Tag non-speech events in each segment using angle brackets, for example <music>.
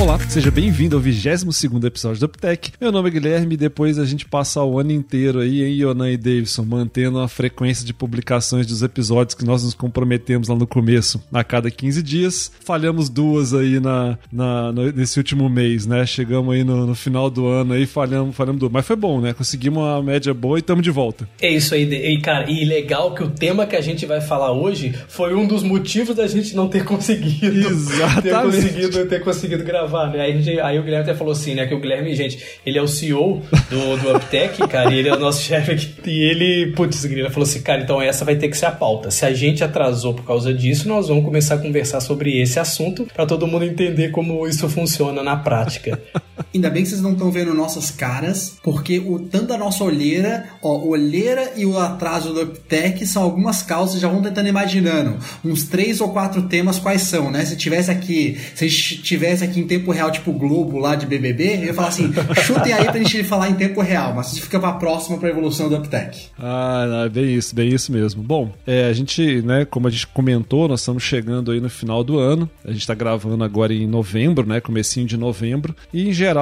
Olá, seja bem-vindo ao 22 episódio do UpTech. Meu nome é Guilherme e depois a gente passa o ano inteiro aí em Yonan e Davidson, mantendo a frequência de publicações dos episódios que nós nos comprometemos lá no começo, a cada 15 dias. Falhamos duas aí na, na nesse último mês, né? Chegamos aí no, no, final do ano aí, falhamos, falhamos duas. Mas foi bom, né? Conseguimos uma média boa e estamos de volta. É isso aí, e cara, e legal que o tema que a gente vai falar hoje foi um dos motivos da gente não ter conseguido. <laughs> Exatamente. Ter conseguido, ter conseguido gravar Aí, aí, o Guilherme até falou assim, né? Que o Guilherme, gente, ele é o CEO do, do UpTech, <laughs> cara, e ele é o nosso chefe aqui. E ele, putz, ele falou assim, cara, então essa vai ter que ser a pauta. Se a gente atrasou por causa disso, nós vamos começar a conversar sobre esse assunto para todo mundo entender como isso funciona na prática. <laughs> Ainda bem que vocês não estão vendo nossas caras, porque o tanto da nossa olheira, ó, olheira e o atraso do UpTech são algumas causas, já vão tentando imaginando uns três ou quatro temas quais são, né? Se tivesse aqui, se a gente tivesse aqui em tempo real, tipo Globo lá de BBB, eu ia falar assim, <laughs> chutem aí pra gente falar em tempo real, mas isso fica pra próxima pra evolução do UpTech. Ah, é bem isso, bem isso mesmo. Bom, é, a gente, né, como a gente comentou, nós estamos chegando aí no final do ano, a gente tá gravando agora em novembro, né, comecinho de novembro, e em geral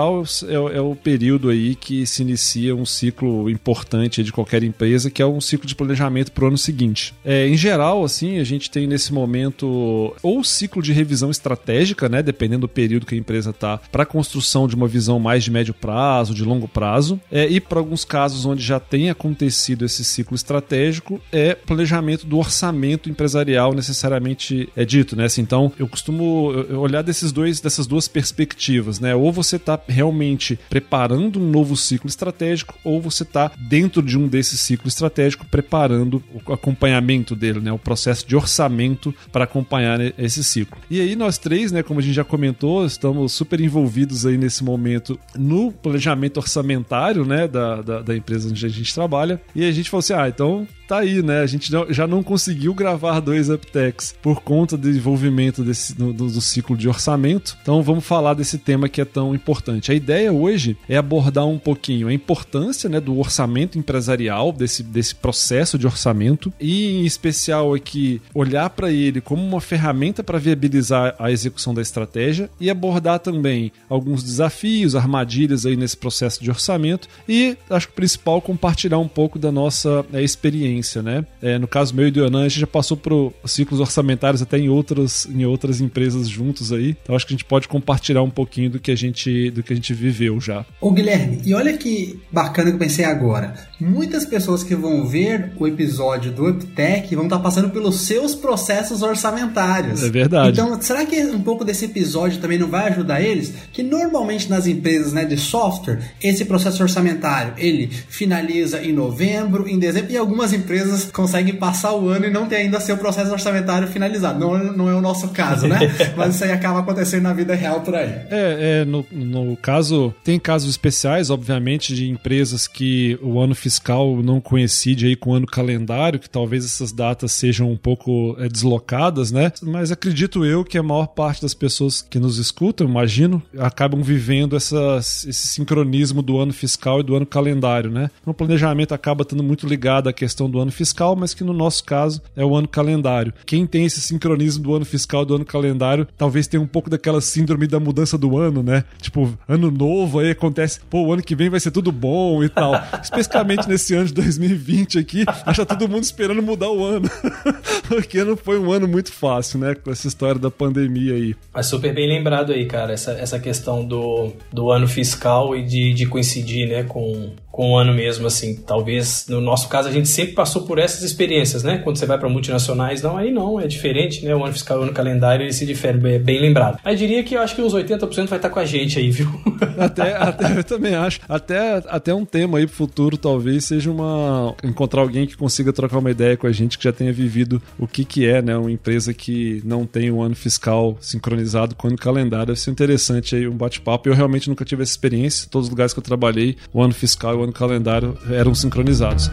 é, é o período aí que se inicia um ciclo importante de qualquer empresa, que é um ciclo de planejamento pro ano seguinte. É, em geral, assim, a gente tem nesse momento ou o ciclo de revisão estratégica, né, dependendo do período que a empresa está para construção de uma visão mais de médio prazo, de longo prazo, é, e para alguns casos onde já tem acontecido esse ciclo estratégico, é planejamento do orçamento empresarial necessariamente é dito, né? Assim, então, eu costumo olhar desses dois, dessas duas perspectivas, né? Ou você está realmente preparando um novo ciclo estratégico, ou você está dentro de um desses ciclos estratégicos preparando o acompanhamento dele, né? O processo de orçamento para acompanhar esse ciclo. E aí nós três, né? Como a gente já comentou, estamos super envolvidos aí nesse momento no planejamento orçamentário, né, da, da, da empresa onde a gente trabalha. E a gente falou assim: ah, então tá aí, né? A gente já não conseguiu gravar dois uptechs por conta do envolvimento desse, do, do, ciclo de orçamento. Então vamos falar desse tema que é tão importante. A ideia hoje é abordar um pouquinho a importância né, do orçamento empresarial, desse, desse processo de orçamento, e em especial aqui olhar para ele como uma ferramenta para viabilizar a execução da estratégia e abordar também alguns desafios, armadilhas aí nesse processo de orçamento e acho que o principal compartilhar um pouco da nossa é, experiência experiência, né? É, no caso meu e do Yonan, a gente já passou por ciclos orçamentários até em outras, em outras empresas juntos aí. Então acho que a gente pode compartilhar um pouquinho do que a gente, do que a gente viveu já. Ô Guilherme, e olha que bacana que eu pensei agora. Muitas pessoas que vão ver o episódio do UpTech vão estar passando pelos seus processos orçamentários. É verdade. Então, será que um pouco desse episódio também não vai ajudar eles? Que normalmente nas empresas né, de software, esse processo orçamentário ele finaliza em novembro, em dezembro, e algumas empresas empresas conseguem passar o ano e não ter ainda seu processo orçamentário finalizado. Não, não é o nosso caso, né? <laughs> Mas isso aí acaba acontecendo na vida real por aí. É, é no, no caso, tem casos especiais, obviamente, de empresas que o ano fiscal não coincide aí com o ano calendário, que talvez essas datas sejam um pouco é, deslocadas, né? Mas acredito eu que a maior parte das pessoas que nos escutam, imagino, acabam vivendo essa, esse sincronismo do ano fiscal e do ano calendário, né? Então, o planejamento acaba estando muito ligado à questão do do ano fiscal, mas que no nosso caso é o ano calendário. Quem tem esse sincronismo do ano fiscal do ano calendário, talvez tenha um pouco daquela síndrome da mudança do ano, né? Tipo, ano novo, aí acontece, pô, o ano que vem vai ser tudo bom e tal. <laughs> Especificamente nesse ano de 2020 aqui, acha todo mundo esperando mudar o ano. <laughs> Porque não foi um ano muito fácil, né? Com essa história da pandemia aí. Mas super bem lembrado aí, cara, essa, essa questão do, do ano fiscal e de, de coincidir, né, com, com o ano mesmo, assim. Talvez, no nosso caso, a gente sempre passou por essas experiências, né? Quando você vai para multinacionais, não, aí não, é diferente, né? O ano fiscal o ano calendário, ele se difere, é bem lembrado. Mas diria que eu acho que uns 80% vai estar com a gente aí, viu? <laughs> Até, até eu também acho. Até, até um tema aí pro futuro, talvez, seja uma... encontrar alguém que consiga trocar uma ideia com a gente, que já tenha vivido o que que é, né? Uma empresa que não tem o ano fiscal sincronizado com o ano calendário. Deve ser interessante aí um bate-papo. Eu realmente nunca tive essa experiência. Todos os lugares que eu trabalhei, o ano fiscal e o ano calendário eram sincronizados.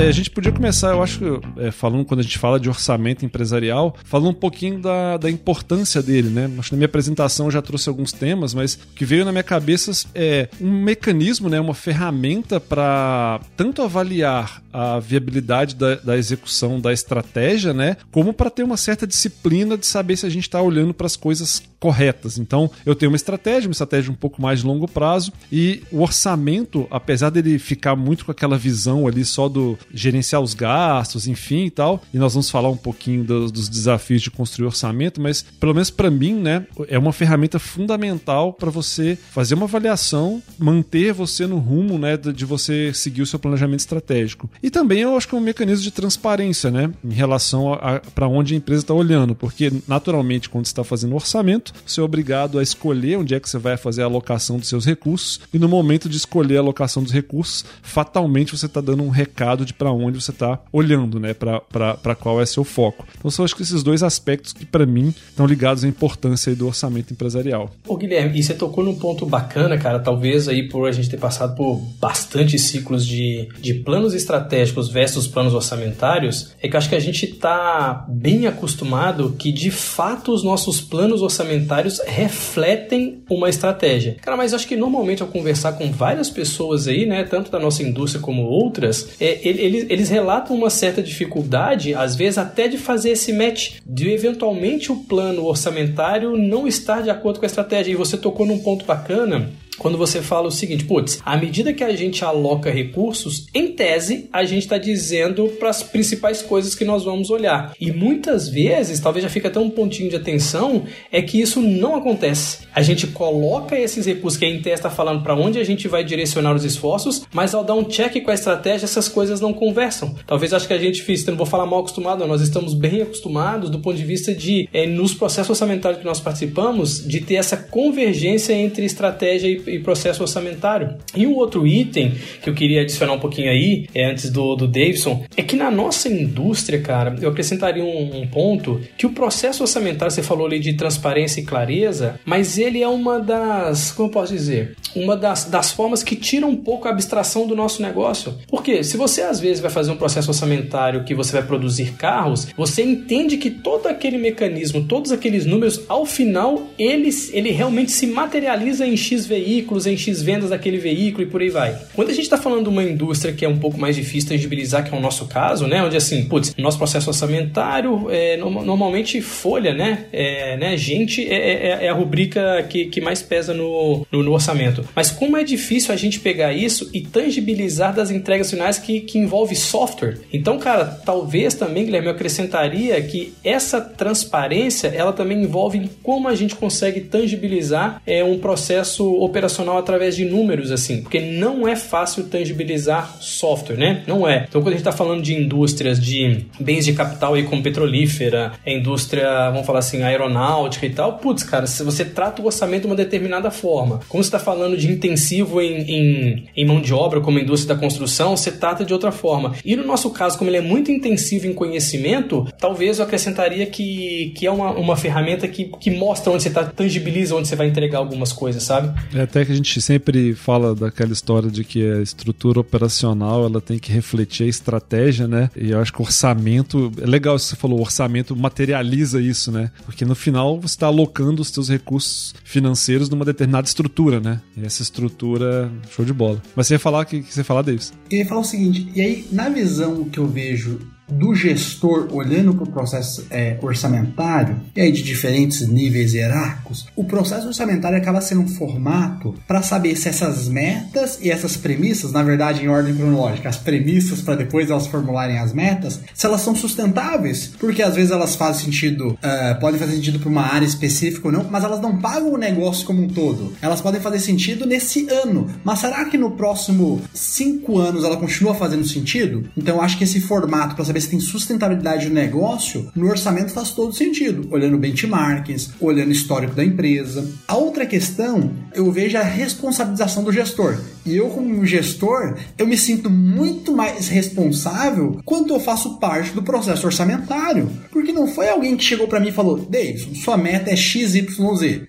É, a gente podia começar, eu acho, é, falando quando a gente fala de orçamento empresarial, falando um pouquinho da, da importância dele, né? Acho que na minha apresentação eu já trouxe alguns temas, mas o que veio na minha cabeça é um mecanismo, né, uma ferramenta para tanto avaliar a viabilidade da, da execução da estratégia, né, como para ter uma certa disciplina de saber se a gente está olhando para as coisas corretas. Então, eu tenho uma estratégia, uma estratégia um pouco mais de longo prazo e o orçamento, apesar dele ficar muito com aquela visão ali só do gerenciar os gastos, enfim e tal, e nós vamos falar um pouquinho dos, dos desafios de construir orçamento, mas pelo menos para mim, né, é uma ferramenta fundamental para você fazer uma avaliação, manter você no rumo, né, de você seguir o seu planejamento estratégico. E também eu acho que é um mecanismo de transparência, né, em relação para onde a empresa está olhando, porque naturalmente quando você está fazendo orçamento, você é obrigado a escolher onde é que você vai fazer a alocação dos seus recursos e no momento de escolher a alocação dos recursos, fatalmente você está dando um recado de para onde você está olhando, né, para qual é seu foco. Então são acho que esses dois aspectos que para mim estão ligados à importância do orçamento empresarial. Ô Guilherme, e você tocou num ponto bacana, cara, talvez aí por a gente ter passado por bastantes ciclos de, de planos estratégicos versus planos orçamentários, é que acho que a gente está bem acostumado que de fato os nossos planos orçamentários refletem uma estratégia. Cara, mas acho que normalmente ao conversar com várias pessoas aí, né, tanto da nossa indústria como outras, é, eles, eles relatam uma certa dificuldade, às vezes até de fazer esse match, de eventualmente o plano orçamentário não estar de acordo com a estratégia. E você tocou num ponto bacana quando você fala o seguinte, putz, à medida que a gente aloca recursos, em tese, a gente está dizendo para as principais coisas que nós vamos olhar. E muitas vezes, talvez já fica até um pontinho de atenção, é que isso não acontece. A gente coloca esses recursos que a tese está falando para onde a gente vai direcionar os esforços, mas ao dar um check com a estratégia, essas coisas não conversam. Talvez acho que a gente fez, não vou falar mal acostumado, nós estamos bem acostumados do ponto de vista de, é, nos processos orçamentários que nós participamos, de ter essa convergência entre estratégia e e processo orçamentário. E um outro item que eu queria adicionar um pouquinho aí, é, antes do, do Davidson, é que na nossa indústria, cara, eu acrescentaria um, um ponto que o processo orçamentário, você falou ali de transparência e clareza, mas ele é uma das, como eu posso dizer, uma das, das formas que tira um pouco a abstração do nosso negócio. Porque se você às vezes vai fazer um processo orçamentário que você vai produzir carros, você entende que todo aquele mecanismo, todos aqueles números, ao final, ele, ele realmente se materializa em X veículos, em X vendas daquele veículo e por aí vai. Quando a gente está falando de uma indústria que é um pouco mais difícil tangibilizar, que é o nosso caso, né? Onde assim, putz, nosso processo orçamentário é normalmente folha, né? É, né? Gente é, é, é a rubrica que, que mais pesa no, no, no orçamento. Mas como é difícil a gente pegar isso e tangibilizar das entregas finais que, que envolve software. Então, cara, talvez também, Guilherme, eu acrescentaria que essa transparência, ela também envolve como a gente consegue tangibilizar é, um processo operacional através de números, assim, porque não é fácil tangibilizar software, né? Não é. Então, quando a gente está falando de indústrias de bens de capital aí como petrolífera, indústria, vamos falar assim, aeronáutica e tal, putz, cara, se você trata o orçamento de uma determinada forma, como você está falando de intensivo em, em, em, mão de obra, como indústria da construção, você trata de outra forma. E no nosso caso, como ele é muito intensivo em conhecimento, talvez eu acrescentaria que, que é uma, uma ferramenta que, que mostra onde você está, tangibiliza onde você vai entregar algumas coisas, sabe? É até que a gente sempre fala daquela história de que a estrutura operacional ela tem que refletir a estratégia, né? E eu acho que o orçamento, é legal isso que você falou, o orçamento materializa isso, né? Porque no final você está alocando os seus recursos financeiros numa determinada estrutura, né? E essa estrutura, show de bola. Mas você ia falar o que, que você ia falar, Davis? Eu ia falar o seguinte, e aí, na visão que eu vejo do gestor olhando para o processo é, orçamentário, e aí de diferentes níveis hierárquicos, o processo orçamentário acaba sendo um formato para saber se essas metas e essas premissas, na verdade em ordem cronológica, as premissas para depois elas formularem as metas, se elas são sustentáveis, porque às vezes elas fazem sentido, uh, podem fazer sentido para uma área específica ou não, mas elas não pagam o negócio como um todo. Elas podem fazer sentido nesse ano, mas será que no próximo cinco anos ela continua fazendo sentido? Então acho que esse formato para saber ver se tem sustentabilidade do negócio, no orçamento faz todo sentido, olhando benchmarks, olhando histórico da empresa. A outra questão, eu vejo a responsabilização do gestor. E eu, como gestor, eu me sinto muito mais responsável quando eu faço parte do processo orçamentário. Porque não foi alguém que chegou para mim e falou: Davidson, sua meta é XYZ.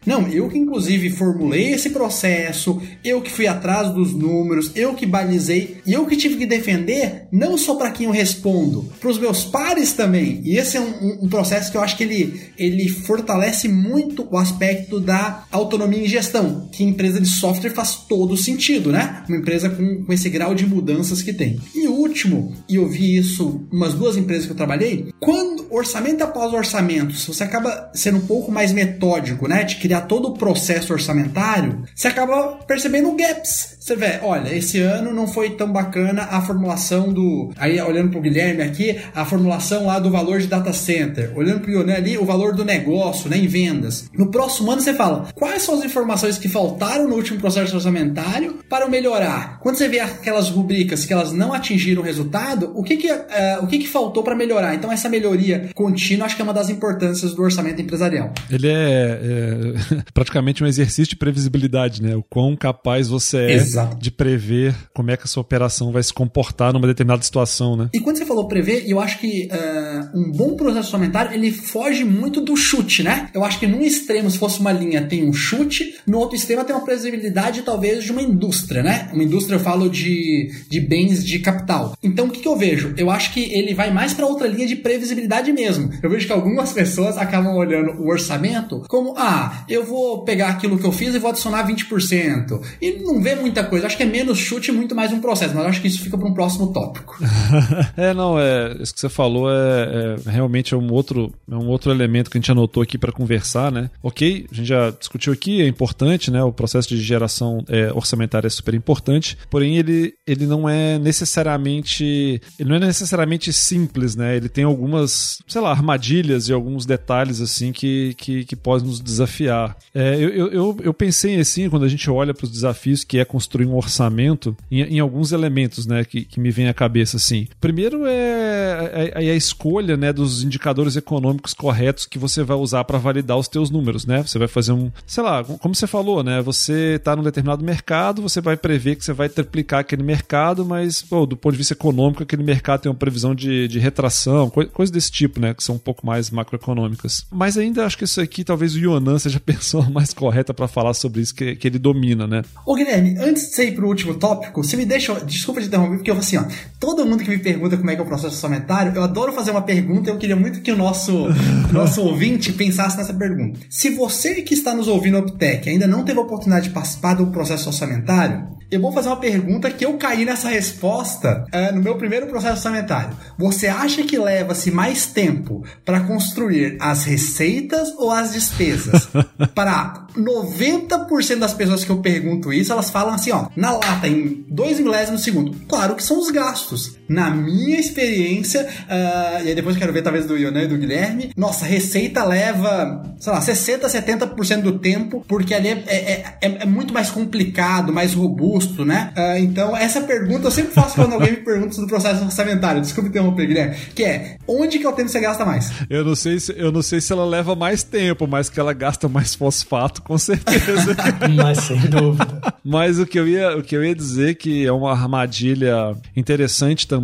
Não, eu que inclusive formulei esse processo, eu que fui atrás dos números, eu que balizei e eu que tive que defender não só para quem eu respondo, para os meus pares também. E esse é um, um, processo que eu acho que ele, ele fortalece muito o aspecto da autonomia em gestão, que empresa de software faz todo sentido, né? Uma empresa com, com esse grau de mudanças que tem. E último, e eu vi isso umas duas empresas que eu trabalhei, quando orçamento após orçamento, se você acaba sendo um pouco mais metódico, né, de criar todo o processo orçamentário, você acaba percebendo gaps. Você vê, olha, esse ano não foi tão bacana a formulação do. Aí, olhando para o Guilherme aqui, a formulação lá do valor de data center. Olhando para o ali, o valor do negócio, né, em vendas. No próximo ano, você fala quais são as informações que faltaram no último processo orçamentário para melhorar. Quando você vê aquelas rubricas que elas não atingiram o resultado, o que, que, uh, o que, que faltou para melhorar? Então, essa melhoria contínua acho que é uma das importâncias do orçamento empresarial. Ele é, é <laughs> praticamente um exercício de previsibilidade, né? O quão capaz você é Exato. de prever como é que a sua operação vai se comportar numa determinada situação, né? E quando você falou prever, eu acho que uh, um bom processo orçamentário ele foge muito do chute, né? Eu acho que num extremo, se fosse uma linha, tem um chute, no outro extremo tem uma previsibilidade talvez de uma indústria, né? Uma indústria eu falo de, de bens de capital. Então o que, que eu vejo? Eu acho que ele vai mais para outra linha de previsibilidade mesmo. Eu vejo que algumas <laughs> pessoas acabam olhando o orçamento como, ah, eu vou pegar aquilo que eu fiz e vou adicionar 20%. E não vê muita coisa. Acho que é menos chute e muito mais um processo. Mas acho que isso fica para um próximo tópico. <laughs> é, não, é. Isso que você falou é, é, realmente é um outro, é um outro elemento que a gente anotou aqui para conversar, né? Ok, a gente já discutiu aqui, é importante, né? O processo de geração é, orçamentária é super importante, porém ele, ele não é necessariamente. Ele não é necessariamente simples, né? Ele tem algumas, sei lá, armadilhas e alguns detalhes assim que, que, que podem nos desafiar. É, eu, eu, eu pensei assim, quando a gente olha para os desafios que é construir um orçamento, em, em, alguns elementos né, que, que me vem à cabeça. assim. Primeiro é, é, é a escolha né, dos indicadores econômicos corretos que você vai usar para validar os teus números. Né? Você vai fazer um, sei lá, como você falou, né? Você está num determinado mercado, você vai prever que você vai triplicar aquele mercado, mas pô, do ponto de vista econômico, aquele mercado tem uma previsão de, de retração, coisa desse tipo, né? Que são um pouco mais macroeconômicas. Mas ainda acho que isso aqui, talvez o Yonan seja a pessoa <laughs> mais correta para falar sobre isso, que, que ele domina, né? Ô Guilherme, antes de você ir pro último tópico, você me deixa. Desculpa te interromper, porque eu assim, ó. Todo mundo que me pergunta como é que é o processo orçamentário, eu adoro fazer uma pergunta e eu queria muito que o nosso, <laughs> nosso ouvinte pensasse nessa pergunta. Se você que está nos ouvindo no Optec ainda não teve a oportunidade de participar do processo orçamentário, eu vou fazer uma pergunta que eu caí nessa resposta uh, no meu primeiro processo orçamentário. Você acha que leva-se mais tempo para construir as receitas ou as despesas? <laughs> para 90% das pessoas que eu pergunto isso, elas falam assim, ó, na lata, em 2 milésimos de segundo. Claro que são os gastos. Na minha experiência, uh, e aí depois eu quero ver talvez do Ionan e do Guilherme, nossa, receita leva, sei lá, 60, 70% do tempo, porque ali é, é, é, é, muito mais complicado, mais robusto, né? Uh, então, essa pergunta eu sempre faço quando alguém me pergunta sobre o processo orçamentário. Desculpa interromper, Guilherme. Que é, onde que é o tempo que você gasta mais? Eu não sei se, eu não sei se ela leva mais tempo, mas que ela gasta mais fosfato, com certeza. <laughs> mas sem dúvida. Mas o que eu ia, o que eu ia dizer que é uma armadilha interessante também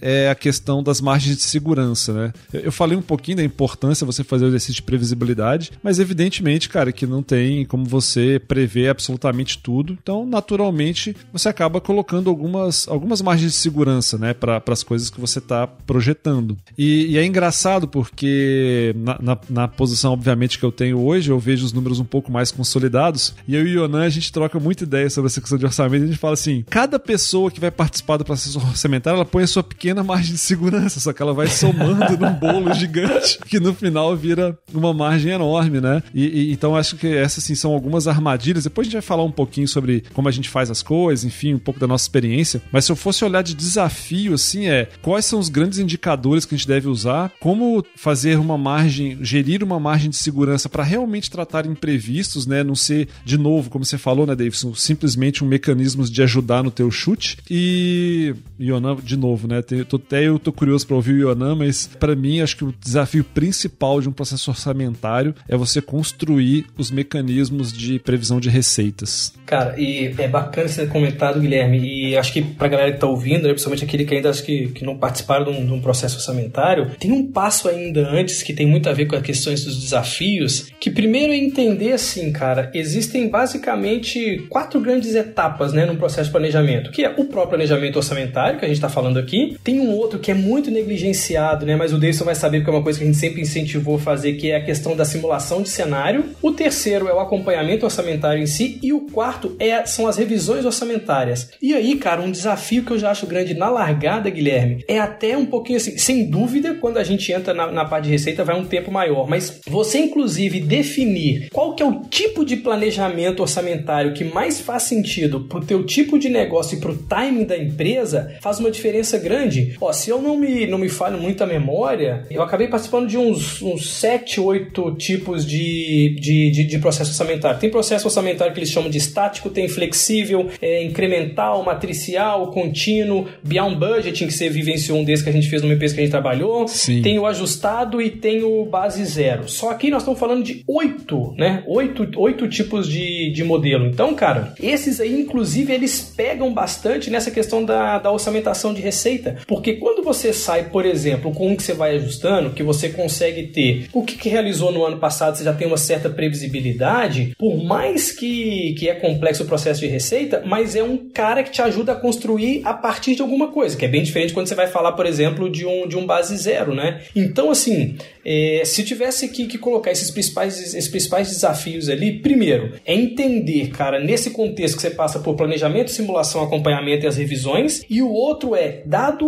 é a questão das margens de segurança, né? Eu falei um pouquinho da importância você fazer o exercício de previsibilidade, mas evidentemente, cara, que não tem como você prever absolutamente tudo. Então, naturalmente, você acaba colocando algumas, algumas margens de segurança, né, para as coisas que você está projetando. E, e, é engraçado porque na, na, na, posição, obviamente, que eu tenho hoje, eu vejo os números um pouco mais consolidados. E eu e o Yonan, a gente troca muita ideia sobre essa questão de orçamento. A gente fala assim: cada pessoa que vai participar do processo orçamentário, ela põe a sua pequena margem de segurança, só que ela vai somando <laughs> num bolo gigante que no final vira uma margem enorme, né? E, e, então acho que essas assim, são algumas armadilhas. Depois a gente vai falar um pouquinho sobre como a gente faz as coisas, enfim, um pouco da nossa experiência. Mas se eu fosse olhar de desafio, assim, é quais são os grandes indicadores que a gente deve usar, como fazer uma margem, gerir uma margem de segurança para realmente tratar imprevistos, né? Não ser, de novo, como você falou, né, Davis, são simplesmente um mecanismo de ajudar no teu chute. E Yonan, de novo, né? Tem, tô, até eu tô curioso para ouvir o Yonan, mas para mim acho que o desafio principal de um processo orçamentário é você construir os mecanismos de previsão de receitas. Cara, e é bacana você ter comentado, Guilherme, e acho que pra galera que tá ouvindo, né, principalmente aquele que ainda acho que, que não participaram de um, de um processo orçamentário, tem um passo ainda antes que tem muito a ver com as questões dos desafios, que primeiro é entender assim, cara, existem basicamente quatro grandes etapas, né, num processo de planejamento, que é o próprio planejamento orçamentário, que a gente está falando aqui, tem um outro que é muito negligenciado, né, mas o Davidson vai saber porque é uma coisa que a gente sempre incentivou a fazer, que é a questão da simulação de cenário. O terceiro é o acompanhamento orçamentário em si e o quarto é, são as revisões orçamentárias. E aí, cara, um desafio que eu já acho grande na largada, Guilherme, é até um pouquinho assim, sem dúvida, quando a gente entra na, na parte de receita vai um tempo maior, mas você inclusive definir qual que é o tipo de planejamento orçamentário que mais faz sentido pro teu tipo de negócio e pro timing da empresa faz uma diferença grande. Ó, se eu não me, não me falho muito a memória, eu acabei participando de uns, uns 7, 8 tipos de, de, de, de processo orçamentário. Tem processo orçamentário que eles chamam de estático, tem flexível, é, incremental, matricial, contínuo, beyond budgeting, que você vivenciou um desses que a gente fez numa empresa que a gente trabalhou. Sim. Tem o ajustado e tem o base zero. Só aqui nós estamos falando de oito, né? Oito, oito tipos de, de modelo. Então, cara, esses aí, inclusive, eles pegam bastante nessa questão da, da orçamentação de receita. Porque quando você sai, por exemplo, com um que você vai ajustando, que você consegue ter o que, que realizou no ano passado, você já tem uma certa previsibilidade, por mais que, que é complexo o processo de receita, mas é um cara que te ajuda a construir a partir de alguma coisa, que é bem diferente quando você vai falar, por exemplo, de um, de um base zero, né? Então, assim, é, se tivesse que, que colocar esses principais, esses principais desafios ali, primeiro, é entender, cara, nesse contexto que você passa por planejamento, simulação, acompanhamento e as revisões, e o outro é, dado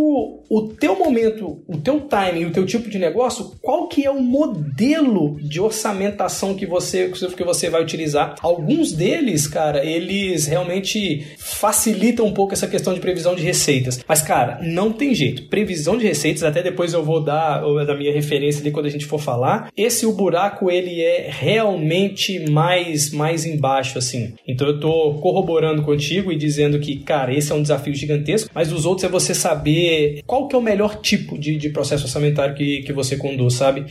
o teu momento, o teu timing, o teu tipo de negócio, qual que é o modelo de orçamentação que você, que você vai utilizar? Alguns deles, cara, eles realmente facilitam um pouco essa questão de previsão de receitas. Mas, cara, não tem jeito. Previsão de receitas, até depois eu vou dar da minha referência ali quando a gente for falar. Esse o buraco ele é realmente mais mais embaixo assim. Então eu tô corroborando contigo e dizendo que, cara, esse é um desafio gigantesco, mas dos outros é você saber qual que é o melhor tipo de, de processo orçamentário que, que você conduz, sabe?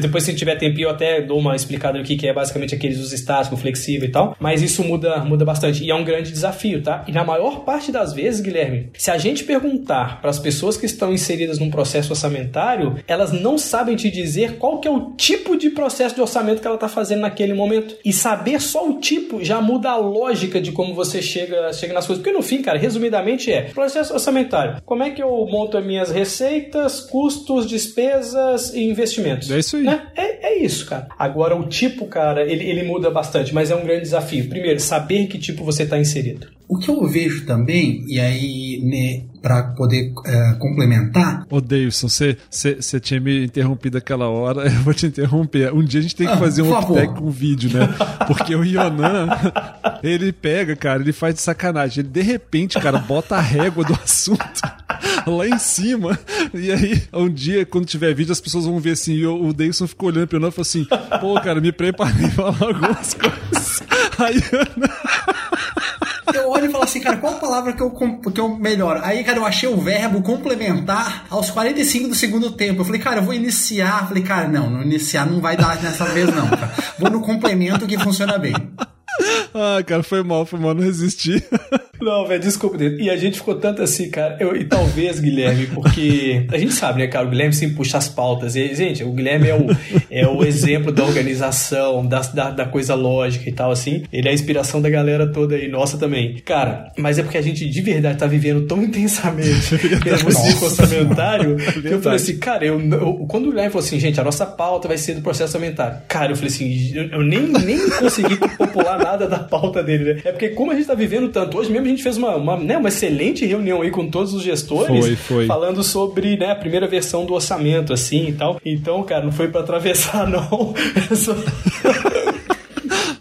Depois, se tiver tempo, eu até dou uma explicada do que, é basicamente aqueles usos estático, flexível e tal, mas isso muda, muda bastante e é um grande desafio, tá? E na maior parte das vezes, Guilherme, se a gente perguntar para as pessoas que estão inseridas num processo orçamentário, elas não sabem te dizer qual que é o tipo de processo de orçamento que ela está fazendo naquele momento. E saber só o tipo já muda a lógica de como você chega, chega nas coisas. Porque no fim, cara, resumidamente é processo orçamentário. Como é que eu monto as minhas receitas, custos, despesas e investimentos? É isso aí. Né? É, é isso, cara. Agora, o tipo, cara, ele, ele muda bastante, mas é um grande desafio. Primeiro, saber que tipo você está inserido. O que eu vejo também, e aí, né, para poder é, complementar. Ô, Davidson, você tinha me interrompido aquela hora, <laughs> eu vou te interromper. Um dia a gente tem que ah, fazer um uptech com vídeo, né? Porque o Yonan, <laughs> ele pega, cara, ele faz de sacanagem. Ele, de repente, cara, bota a régua do <laughs> assunto lá em cima. E aí, um dia, quando tiver vídeo, as pessoas vão ver assim. E o, o Davidson ficou olhando pra Yonan e falou assim: pô, cara, me preparei pra falar algumas coisas. Aí, Yonan eu olho e falo assim, cara, qual palavra que eu, que eu melhoro? Aí, cara, eu achei o verbo complementar aos 45 do segundo tempo. Eu falei, cara, eu vou iniciar. Eu falei, cara, não, no iniciar não vai dar nessa vez, não. Cara. Vou no complemento que funciona bem. Ah, cara, foi mal, foi mal, não resisti. <laughs> Não, velho, desculpa. E a gente ficou tanto assim, cara. Eu, e talvez, Guilherme, porque a gente sabe, né, cara? O Guilherme sempre puxa as pautas. E, gente, o Guilherme é o, é o exemplo da organização, da, da, da, coisa lógica e tal, assim. Ele é a inspiração da galera toda aí, nossa também. Cara, mas é porque a gente de verdade tá vivendo tão intensamente <laughs> esse orçamentário que eu falei assim, cara, eu, eu, quando o Guilherme falou assim, gente, a nossa pauta vai ser do processo orçamentário. Cara, eu falei assim, eu, eu nem, nem consegui <laughs> popular nada da pauta dele, né? É porque como a gente tá vivendo tanto, hoje mesmo a gente fez uma, uma, né, uma excelente reunião aí com todos os gestores, foi, foi. falando sobre né, a primeira versão do orçamento, assim e tal. Então, cara, não foi para atravessar, <laughs> não.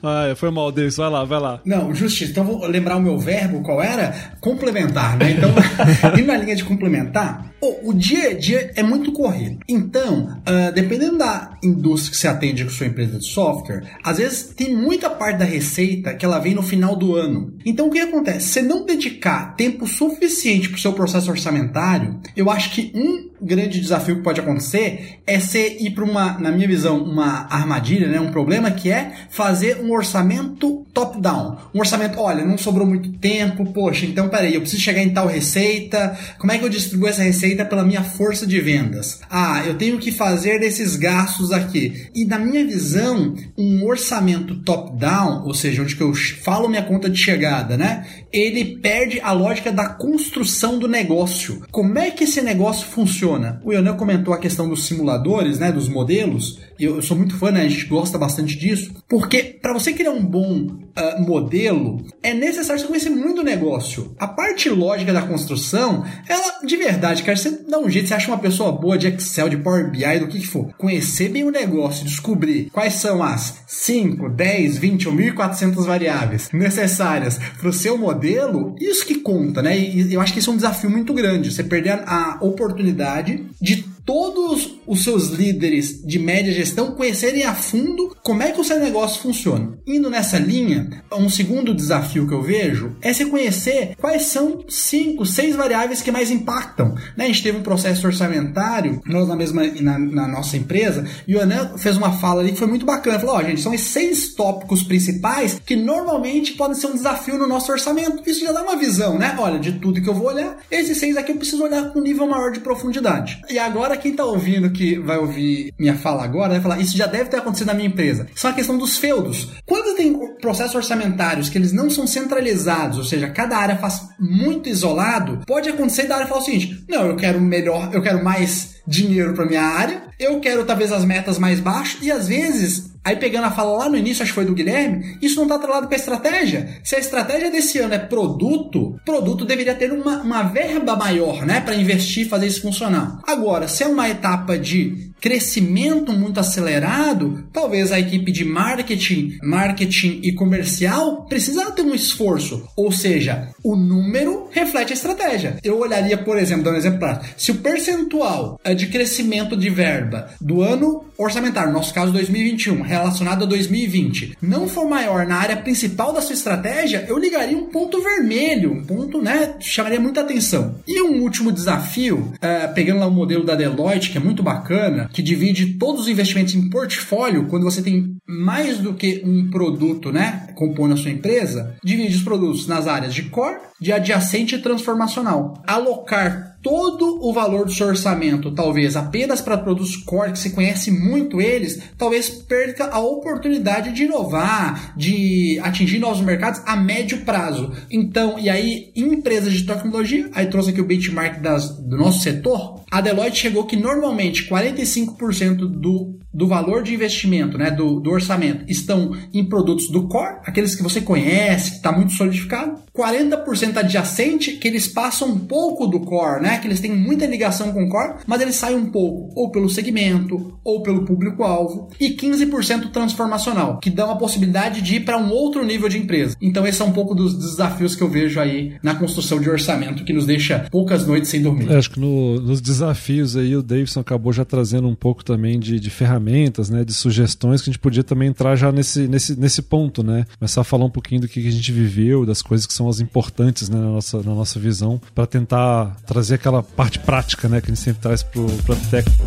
Ah, foi mal, Deus. Vai lá, vai lá. Não, justiça. Então vou lembrar o meu verbo, qual era? Complementar, né? Então, <laughs> indo na linha de complementar, o dia a dia é muito corrido. Então, uh, dependendo da indústria que você atende com sua empresa de software, às vezes tem muita parte da receita que ela vem no final do ano. Então, o que acontece? Se não dedicar tempo suficiente para o seu processo orçamentário, eu acho que um grande desafio que pode acontecer é você ir para uma, na minha visão, uma armadilha, né? um problema que é fazer um orçamento top-down. Um orçamento, olha, não sobrou muito tempo, poxa, então peraí, eu preciso chegar em tal receita, como é que eu distribuo essa receita pela minha força de vendas? Ah, eu tenho que fazer esses gastos aqui. E na minha visão, um orçamento top-down, ou seja, onde que eu falo minha conta de chegada, né? Ele perde a lógica da construção do negócio. Como é que esse negócio funciona? O Ionel comentou a questão dos simuladores, né, dos modelos. Eu, sou muito fã, né, a gente gosta bastante disso, porque para você criar um bom uh, modelo, é necessário você conhecer muito o negócio. A parte lógica da construção, ela de verdade, cara, você dá um jeito, você acha uma pessoa boa de Excel, de Power BI, do que, que for. Conhecer bem o negócio, descobrir quais são as 5, 10, 20 ou 1.400 variáveis necessárias para o seu modelo, isso que conta, né? E eu acho que isso é um desafio muito grande. Você perder a oportunidade de todos os seus líderes de média gestão conhecerem a fundo como é que o seu negócio funciona. Indo nessa linha, um segundo desafio que eu vejo é se conhecer quais são cinco, seis variáveis que mais impactam. Né? A gente teve um processo orçamentário, nós na mesma na, na nossa empresa, e o Anan fez uma fala ali que foi muito bacana. Falou: ó, oh, gente, são esses seis tópicos principais que normalmente podem ser um desafio no nosso orçamento. Isso já dá uma visão, né? Olha, de tudo que eu vou olhar, esses seis aqui eu preciso olhar com um nível maior de profundidade. E agora quem tá ouvindo que vai ouvir minha fala agora vai falar, isso já deve ter acontecido na minha empresa. Isso é uma questão dos feudos. Quando tem processos orçamentários que eles não são centralizados, ou seja, cada área faz muito isolado, pode acontecer da área falar o seguinte: não, eu quero melhor, eu quero mais dinheiro para minha área, eu quero talvez as metas mais baixas, e às vezes Aí pegando a fala lá no início, acho que foi do Guilherme, isso não está atrelado para estratégia. Se a estratégia desse ano é produto, produto deveria ter uma, uma verba maior, né, para investir e fazer isso funcionar. Agora, se é uma etapa de crescimento muito acelerado, talvez a equipe de marketing, marketing e comercial precisa ter um esforço. Ou seja, o número reflete a estratégia. Eu olharia, por exemplo, dar um exemplo prático. Se o percentual é de crescimento de verba do ano orçamentário, no nosso caso 2021, relacionado a 2020, não for maior na área principal da sua estratégia, eu ligaria um ponto vermelho, um ponto, né, chamaria muita atenção. E um último desafio, uh, pegando lá o modelo da Deloitte, que é muito bacana, que divide todos os investimentos em portfólio, quando você tem mais do que um produto, né, compondo a sua empresa, divide os produtos nas áreas de core, de adjacente e transformacional. Alocar todo o valor do seu orçamento, talvez apenas para produtos core, que se conhece muito eles, talvez perca a oportunidade de inovar, de atingir novos mercados a médio prazo. Então, e aí, em empresas de tecnologia, aí trouxe aqui o benchmark das, do nosso setor, a Deloitte chegou que normalmente 45% do do valor de investimento, né, do, do orçamento, estão em produtos do core, aqueles que você conhece, que está muito solidificado. 40% adjacente, que eles passam um pouco do core, né, que eles têm muita ligação com o core, mas eles saem um pouco, ou pelo segmento, ou pelo público-alvo. E 15% transformacional, que dá uma possibilidade de ir para um outro nível de empresa. Então, esse é um pouco dos desafios que eu vejo aí na construção de orçamento, que nos deixa poucas noites sem dormir. É, acho que no, nos desafios aí, o Davidson acabou já trazendo um pouco também de, de ferramentas, né, de sugestões que a gente podia também entrar já nesse, nesse, nesse ponto, né? Começar a falar um pouquinho do que a gente viveu, das coisas que são as importantes né, na, nossa, na nossa visão, para tentar trazer aquela parte prática, né, que a gente sempre traz para o técnico.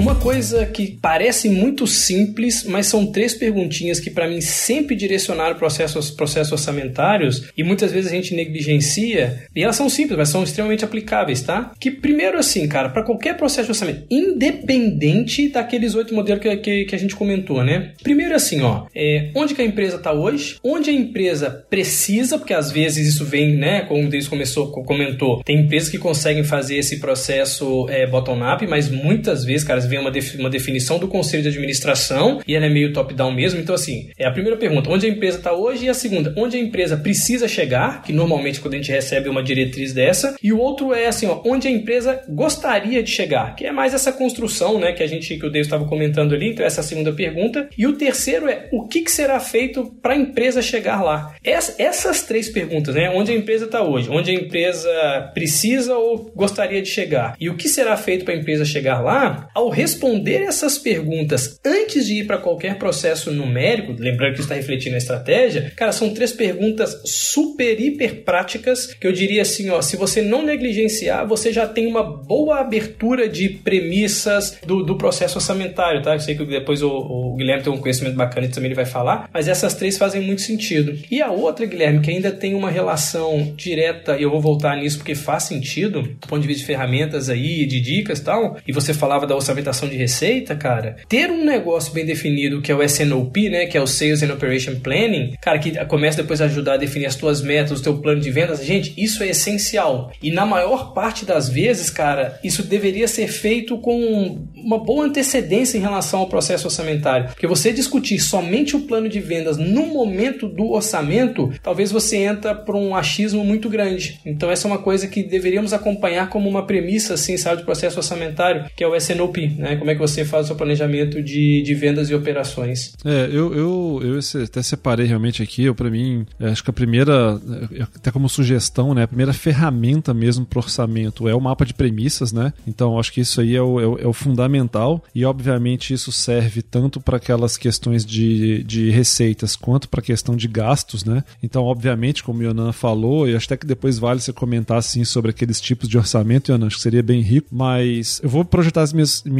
Uma coisa que parece muito simples, mas são três perguntinhas que para mim sempre direcionaram processos, processos orçamentários e muitas vezes a gente negligencia. E elas são simples, mas são extremamente aplicáveis, tá? Que primeiro assim, cara, para qualquer processo de orçamento, independente daqueles oito modelos que, que, que, a gente comentou, né? Primeiro assim, ó, é, onde que a empresa está hoje? Onde a empresa precisa, porque às vezes isso vem, né? Como o Deus começou, comentou, tem empresas que conseguem fazer esse processo é, bottom-up, mas muitas vezes, cara, vem uma, uma definição do conselho de administração e ela é meio top-down mesmo. Então, assim, é a primeira pergunta: onde a empresa está hoje? E a segunda, onde a empresa precisa chegar? Que normalmente quando a gente recebe uma diretriz dessa. E o outro é assim, ó, onde a empresa gostaria de chegar, que é mais essa construção, né, que a gente que o Deus estava comentando ali. Então, essa é a segunda pergunta. E o terceiro é o que, que será feito para a empresa chegar lá? essas três perguntas, né? Onde a empresa está hoje, onde a empresa precisa ou gostaria de chegar e o que será feito para a empresa chegar lá, ao responder essas perguntas antes de ir para qualquer processo numérico, lembrando que está refletindo a estratégia, cara, são três perguntas super, hiper práticas que eu diria assim, ó, se você não negligenciar, você já tem uma boa abertura de premissas do, do processo orçamentário, tá? Eu sei que depois o, o Guilherme tem um conhecimento bacana e também ele vai falar, mas essas três fazem muito sentido. E a outra, Guilherme, que ainda tem uma relação direta, e eu vou voltar nisso porque faz sentido, do ponto de vista de ferramentas aí, de dicas e tal, e você falava da orçamentação de receita, cara, ter um negócio bem definido que é o SNOP, né, que é o Sales and Operation Planning, cara, que começa depois a ajudar a definir as tuas metas, o teu plano de vendas, gente, isso é essencial. E na maior parte das vezes, cara, isso deveria ser feito com uma boa antecedência em relação ao processo orçamentário, porque você discutir somente o plano de vendas no momento do orçamento, talvez você entra por um achismo muito grande. Então essa é uma coisa que deveríamos acompanhar como uma premissa, assim, sabe, do processo orçamentário, que é o SNOP, né? Como é que você faz o seu planejamento de, de vendas e operações. É, eu, eu, eu até separei realmente aqui, eu para mim, acho que a primeira, até como sugestão, né, a primeira ferramenta mesmo para orçamento é o mapa de premissas, né? Então acho que isso aí é o, é o, é o fundamental e obviamente isso serve tanto para aquelas questões de, de receitas quanto para a questão de gastos, né? Então, obviamente, como o Yonan falou, e acho até que depois vale você comentar assim sobre aqueles tipos de orçamento, Yonan, acho que seria bem rico, mas eu vou projetar as minhas, minhas,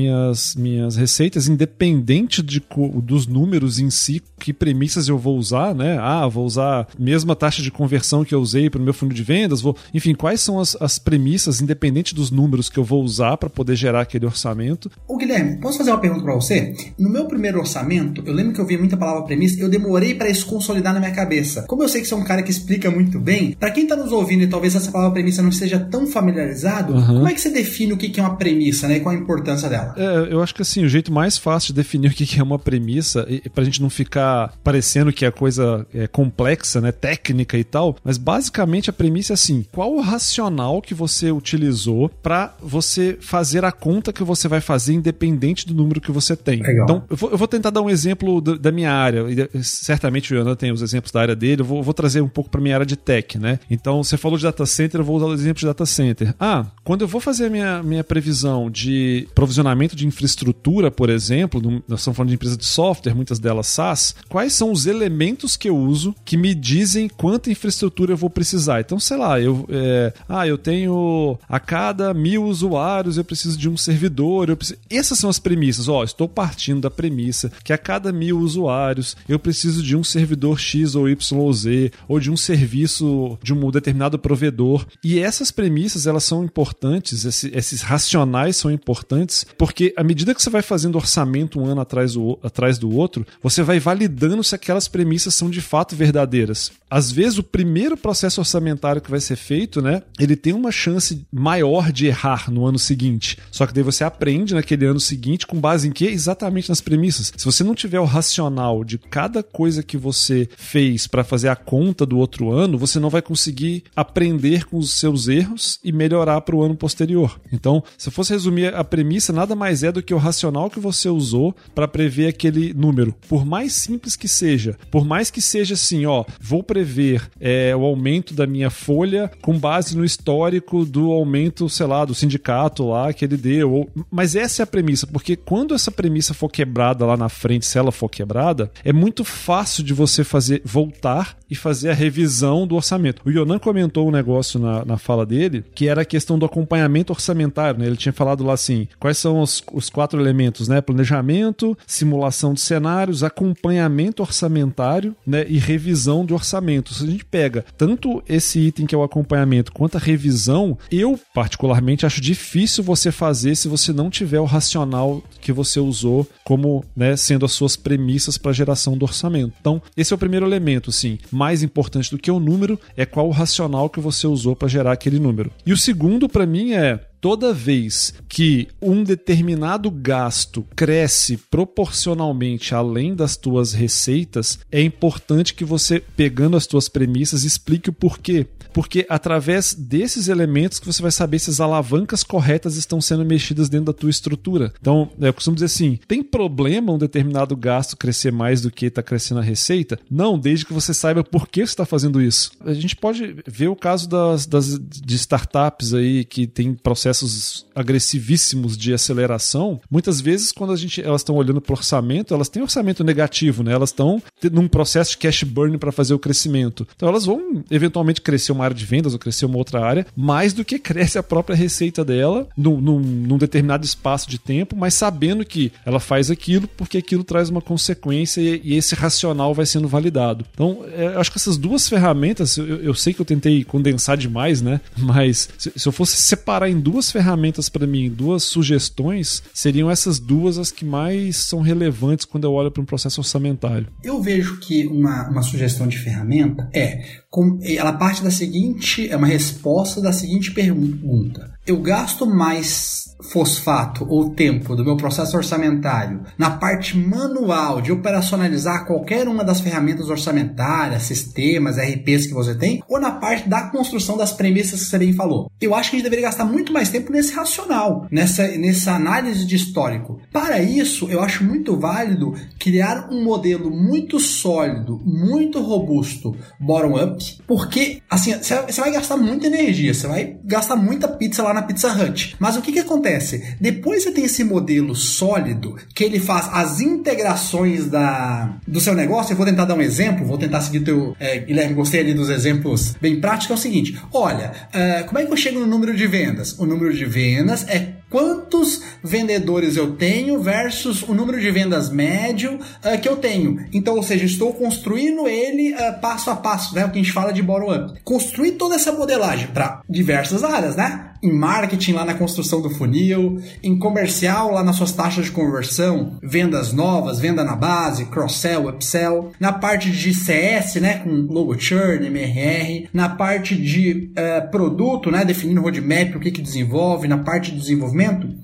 minhas receitas independente de, dos números em si, que premissas eu vou usar, né? Ah, vou usar a mesma taxa de conversão que eu usei para o meu fundo de vendas, vou, enfim, quais são as, as premissas, independente dos números que eu vou usar para poder gerar aquele orçamento. Ô Guilherme, posso fazer uma pergunta para você? No meu primeiro orçamento, eu lembro que eu vi muita palavra premissa, eu demorei para isso consolidar na minha cabeça. Como eu sei que você é um cara que explica muito bem, para quem tá nos ouvindo e talvez essa palavra premissa não esteja tão familiarizado, uhum. como é que você define o que é uma premissa, né? E qual a importância dela? É, eu acho que assim, o jeito mais fácil de definir o que é uma premissa, e pra gente não ficar parecendo que a coisa é complexa, né? Técnica e tal, mas basicamente a premissa é assim: qual o racional que você utilizou para você fazer a conta que você vai fazer independente do número que você tem? Legal. Então, eu vou, eu vou, tentar dar um exemplo do, da minha área, e certamente o Yonan tem os exemplos da área dele, eu vou, vou trazer um pouco para minha área de tech, né? Então, você falou de data center, eu vou usar o exemplo de data center. Ah, quando eu vou fazer a minha, minha previsão de provisionamento de infraestrutura, por exemplo, nós estamos falando de empresa de software, muitas delas SaaS, quais são os elementos que eu uso que me dizem quanta infraestrutura eu vou precisar? Então, sei lá, eu, é, ah, eu tenho a cada mil usuários eu preciso de um servidor. Preciso... Essas são as premissas. Ó, estou partindo da premissa que a cada mil usuários eu preciso de um servidor X ou Y ou Z, ou de um serviço de um determinado provedor. E essas premissas elas são importantes, esses, esses racionais são importantes, porque à medida que você vai fazendo orçamento um ano atrás do, atrás do outro, você vai validando se aquelas premissas são de fato verdadeiras. Às vezes, o primeiro processo orçamentário que vai ser feito, né, ele tem uma chance maior de errar no ano seguinte. Só que daí você aprende naquele ano seguinte com base em quê? Exatamente nas premissas. Se você não tiver o racional de cada coisa que você fez para fazer a conta do outro ano, você não vai conseguir aprender com os seus erros e melhorar para o ano posterior. Então, se eu fosse resumir a premissa, nada mais é do que o racional que você usou para prever aquele número. Por mais simples que seja, por mais que seja assim, ó, vou prever é, o aumento da minha folha com base no histórico do aumento, sei lá, do sindicato lá que ele deu. Mas essa é a premissa, porque quando essa premissa for quebrada lá na frente, se ela for quebrada, é muito fácil de você fazer voltar e fazer a revisão do orçamento. O Yonan comentou um negócio na, na fala dele, que era a questão do acompanhamento orçamentário. Né? Ele tinha falado lá assim: quais são os, os quatro elementos, né? Planejamento, simulação de cenários, acompanhamento orçamentário né? e revisão de orçamento. Se a gente pega tanto esse item que é o acompanhamento quanto a revisão, eu particularmente acho difícil você fazer se você não tiver o racional que você usou como né, sendo as suas premissas para geração do orçamento. Então, esse é o primeiro elemento, sim. Mais importante do que o número é qual o racional que você usou para gerar aquele número. E o segundo, para mim, é toda vez que um determinado gasto cresce proporcionalmente além das tuas receitas, é importante que você, pegando as tuas premissas, explique o porquê porque através desses elementos que você vai saber se as alavancas corretas estão sendo mexidas dentro da tua estrutura. Então, eu costumo dizer assim: tem problema um determinado gasto crescer mais do que está crescendo a receita? Não, desde que você saiba por que você está fazendo isso. A gente pode ver o caso das, das de startups aí que tem processos agressivíssimos de aceleração. Muitas vezes, quando a gente, elas estão olhando para orçamento, elas têm orçamento negativo, né? Elas estão num processo de cash burn para fazer o crescimento. Então, elas vão eventualmente crescer uma área de vendas ou crescer uma outra área, mais do que cresce a própria receita dela num, num, num determinado espaço de tempo, mas sabendo que ela faz aquilo porque aquilo traz uma consequência e, e esse racional vai sendo validado. Então, é, acho que essas duas ferramentas, eu, eu, sei que eu tentei condensar demais, né? Mas se, se eu fosse separar em duas ferramentas para mim, duas sugestões, seriam essas duas as que mais são relevantes quando eu olho para um processo orçamentário. Eu vejo que uma, uma sugestão de ferramenta é, ela parte da seguinte é uma resposta da seguinte pergunta: eu gasto mais fosfato ou tempo do meu processo orçamentário na parte manual de operacionalizar qualquer uma das ferramentas orçamentárias, sistemas, RPs que você tem, ou na parte da construção das premissas que você bem falou. Eu acho que a gente deveria gastar muito mais tempo nesse racional, nessa, nessa análise de histórico. Para isso, eu acho muito válido criar um modelo muito sólido, muito robusto, bottom-up, porque assim, você vai gastar muita energia, você vai gastar muita pizza lá na Pizza Hut. Mas o que, que acontece? Depois você tem esse modelo sólido que ele faz as integrações da, do seu negócio. Eu vou tentar dar um exemplo, vou tentar seguir teu. É, Guilherme, gostei ali dos exemplos bem práticos. É o seguinte: olha, uh, como é que eu chego no número de vendas? O número de vendas é quantos vendedores eu tenho versus o número de vendas médio uh, que eu tenho. Então, ou seja, estou construindo ele uh, passo a passo, né? O que a gente fala de bottom-up. Construir toda essa modelagem para diversas áreas, né? Em marketing, lá na construção do funil, em comercial, lá nas suas taxas de conversão, vendas novas, venda na base, cross-sell, upsell. Na parte de CS, né? Com logo churn, MRR. Na parte de uh, produto, né? Definindo roadmap, o que, que desenvolve. Na parte de desenvolvimento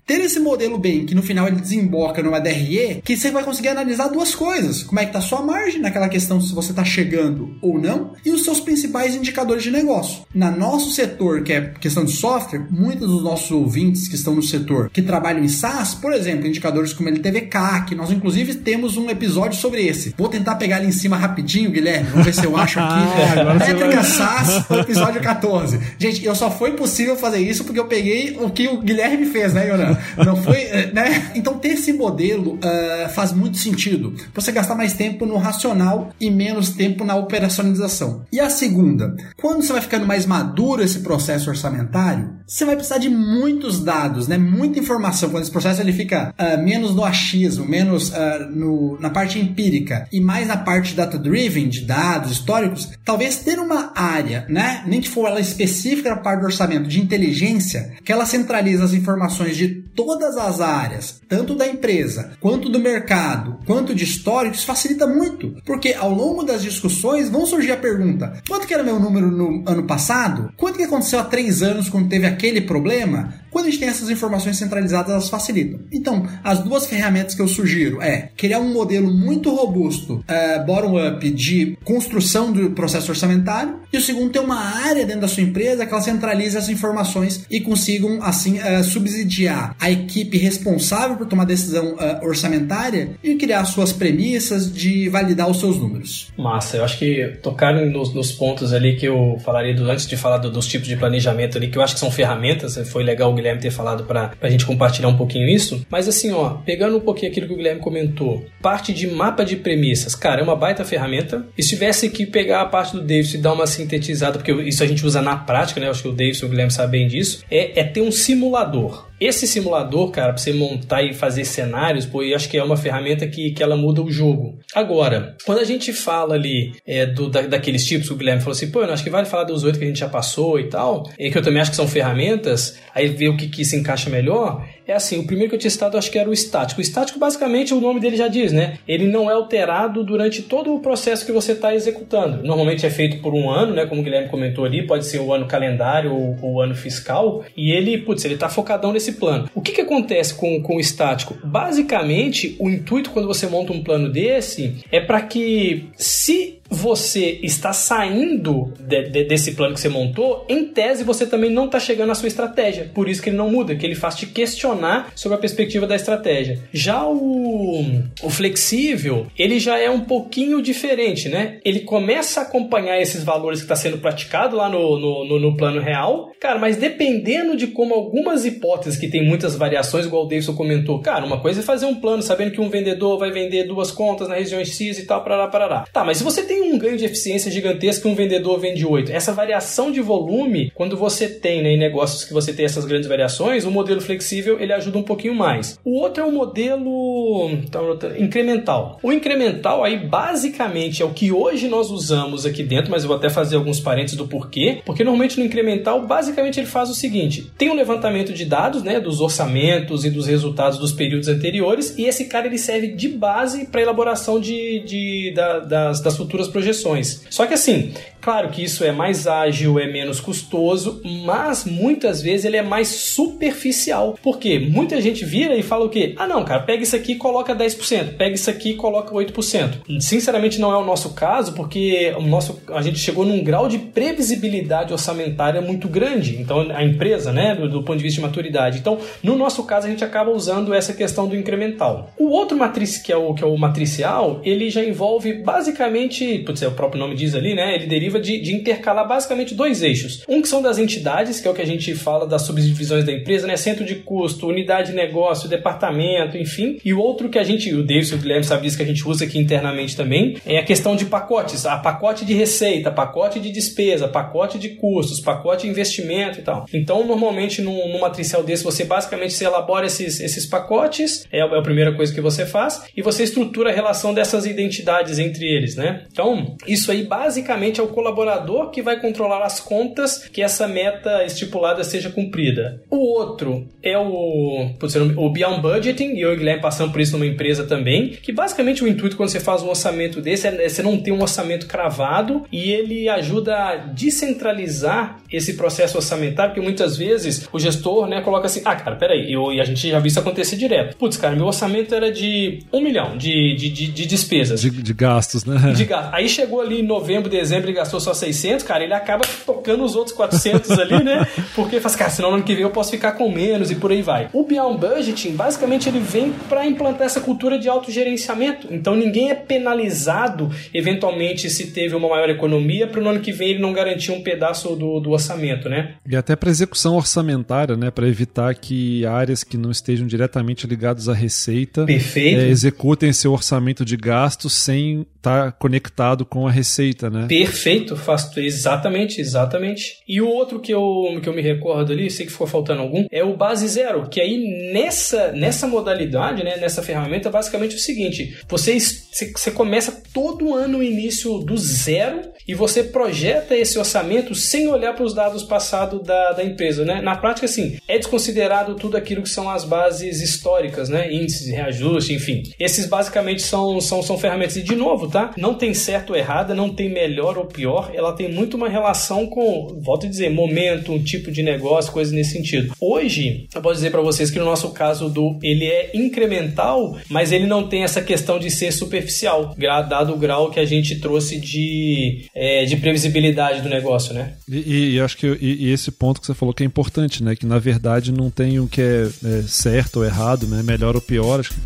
ter esse modelo bem, que no final ele desemboca numa DRE, que você vai conseguir analisar duas coisas. Como é que tá a sua margem naquela questão se você está chegando ou não, e os seus principais indicadores de negócio. Na nosso setor, que é questão de software, muitos dos nossos ouvintes que estão no setor que trabalham em SaaS, por exemplo, indicadores como LTV CAC, nós inclusive temos um episódio sobre esse. Vou tentar pegar ali em cima rapidinho, Guilherme, vamos ver se eu acho aqui. <laughs> Ah, Métrica SaaS, episódio 14. Gente, eu só foi possível fazer isso porque eu peguei o que o Guilherme fez né, Yonan? Não foi, eh, né? Então ter esse modelo uh, faz muito sentido. Você gastar mais tempo no racional e menos tempo na operacionalização. E a segunda, quando você vai ficando mais maduro esse processo orçamentário, você vai precisar de muitos dados, né? Muita informação. Quando esse processo ele fica uh, menos no achismo, menos uh, no, na parte empírica e mais na parte data-driven, de dados históricos, talvez ter uma área, né? Nem que for ela específica na parte do orçamento, de inteligência, que ela centraliza as informações informações de todas as áreas, tanto da empresa, quanto do mercado, quanto de históricos, facilita muito. Porque ao longo das discussões vão surgir a pergunta: quanto que era meu número no ano passado? Quanto que aconteceu há três anos quando teve aquele problema? Quando a gente tem essas informações centralizadas, elas facilitam. Então, as duas ferramentas que eu sugiro é criar um modelo muito robusto, uh, bottom-up, de construção do processo orçamentário, e o segundo, ter uma área dentro da sua empresa que ela centralize as informações e consigam, assim, uh, subsidiar a equipe responsável por tomar decisão uh, orçamentária e criar suas premissas de validar os seus números. Massa, eu acho que tocaram nos, nos pontos ali que eu falaria do, antes de falar do, dos tipos de planejamento ali, que eu acho que são ferramentas, foi legal Guilherme ter falado para a gente compartilhar um pouquinho isso. Mas assim, ó, pegando um pouquinho aquilo que o Guilherme comentou, parte de mapa de premissas, cara, é uma baita ferramenta. E se tivesse que pegar a parte do Davis e dar uma sintetizada, porque isso a gente usa na prática, né? Acho que o Davis e o Guilherme sabem bem disso, é, é ter um simulador. Esse simulador, cara, para você montar e fazer cenários, pô, eu acho que é uma ferramenta que, que ela muda o jogo. Agora, quando a gente fala ali é, do, da, daqueles tipos, o Guilherme falou assim, pô, eu acho que vale falar dos oito que a gente já passou e tal, e que eu também acho que são ferramentas, aí veio o que, que se encaixa melhor, é assim, o primeiro que eu tinha citado acho que era o estático. O estático, basicamente, o nome dele já diz, né? Ele não é alterado durante todo o processo que você está executando. Normalmente é feito por um ano, né? Como o Guilherme comentou ali, pode ser o ano calendário ou o ano fiscal. E ele, putz, ele está focadão nesse plano. O que, que acontece com, com o estático? Basicamente, o intuito quando você monta um plano desse é para que se você está saindo de, de, desse plano que você montou, em tese você também não está chegando à sua estratégia. Por isso que ele não muda, que ele faz te questionar sobre a perspectiva da estratégia. Já o, o flexível, ele já é um pouquinho diferente, né? Ele começa a acompanhar esses valores que está sendo praticado lá no, no, no, no, plano real, cara, mas dependendo de como algumas hipóteses que tem muitas variações, igual o Davidson comentou, cara, uma coisa é fazer um plano sabendo que um vendedor vai vender duas contas na região X e tal, parará, parará. Tá, mas se você tem tem um ganho de eficiência gigantesco um vendedor vende 8. Essa variação de volume, quando você tem né, em negócios que você tem essas grandes variações, o modelo flexível ele ajuda um pouquinho mais. O outro é o modelo tá, incremental. O incremental aí basicamente é o que hoje nós usamos aqui dentro, mas eu vou até fazer alguns parênteses do porquê, porque normalmente no incremental basicamente ele faz o seguinte: tem um levantamento de dados, né, dos orçamentos e dos resultados dos períodos anteriores, e esse cara ele serve de base para elaboração de, de da, das, das futuras projeções. Só que assim, claro que isso é mais ágil, é menos custoso, mas muitas vezes ele é mais superficial. Porque muita gente vira e fala o quê? Ah, não, cara, pega isso aqui e coloca 10%, pega isso aqui e coloca 8%. Sinceramente não é o nosso caso, porque o nosso, a gente chegou num grau de previsibilidade orçamentária muito grande. Então, a empresa, né, do, do ponto de vista de maturidade. Então, no nosso caso, a gente acaba usando essa questão do incremental. O outro matriz que é o que é o matricial, ele já envolve basicamente putz, é, o próprio nome diz ali, né? Ele deriva de, de, intercalar basicamente dois eixos. Um que são das entidades, que é o que a gente fala das subdivisões da empresa, né? Centro de custo, unidade de negócio, departamento, enfim. E o outro que a gente, o David e o Guilherme sabe disso que a gente usa aqui internamente também, é a questão de pacotes. A pacote de receita, pacote de despesa, pacote de custos, pacote de investimento e tal. Então, normalmente, num, num matricial desse, você basicamente se elabora esses, esses pacotes, é, é a primeira coisa que você faz, e você estrutura a relação dessas identidades entre eles, né? Então, isso aí basicamente é o colaborador que vai controlar as contas que essa meta estipulada seja cumprida. O outro é o, o Beyond Budgeting, e eu e o Guilherme passamos por isso numa empresa também, que basicamente o intuito quando você faz um orçamento desse é, é você não ter um orçamento cravado e ele ajuda a descentralizar esse processo orçamentário, porque muitas vezes o gestor né, coloca assim, ah, cara, peraí, eu, e a gente já viu isso acontecer direto. Putz, cara, meu orçamento era de um milhão de, de, de, de despesas. De, de gastos, né? De gastos. Aí chegou ali em novembro, dezembro e gastou só 600, cara, ele acaba tocando os outros 400 ali, né? Porque faz, cara, senão no ano que vem eu posso ficar com menos e por aí vai. O Beyond Budgeting, basicamente, ele vem para implantar essa cultura de autogerenciamento. Então ninguém é penalizado, eventualmente, se teve uma maior economia, para no ano que vem ele não garantir um pedaço do, do orçamento, né? E até para execução orçamentária, né? Para evitar que áreas que não estejam diretamente ligadas à receita é, executem seu orçamento de gastos sem estar tá conectado com a receita, né? Perfeito, faço exatamente, exatamente. E o outro que eu, que eu me recordo ali, sei que ficou faltando algum, é o base zero, que aí nessa, nessa modalidade, né, nessa ferramenta, basicamente é o seguinte: você, você começa todo ano o início do zero e você projeta esse orçamento sem olhar para os dados passados da, da empresa, né? Na prática, assim, é desconsiderado tudo aquilo que são as bases históricas, né? Índices, reajuste, enfim. Esses basicamente são, são, são ferramentas. E de novo, tá? Não tem certo ou errada, não tem melhor ou pior, ela tem muito uma relação com, volto a dizer, momento, um tipo de negócio, coisas nesse sentido. Hoje, eu posso dizer para vocês que no nosso caso do ele é incremental, mas ele não tem essa questão de ser superficial, dado o grau que a gente trouxe de, é, de previsibilidade do negócio, né? E, e acho que e, e, esse ponto que você falou que é importante, né? Que na verdade não tem o que é, é certo ou errado, né? Melhor ou pior, acho que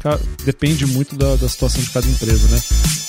depende muito da, da situação de cada empresa, né?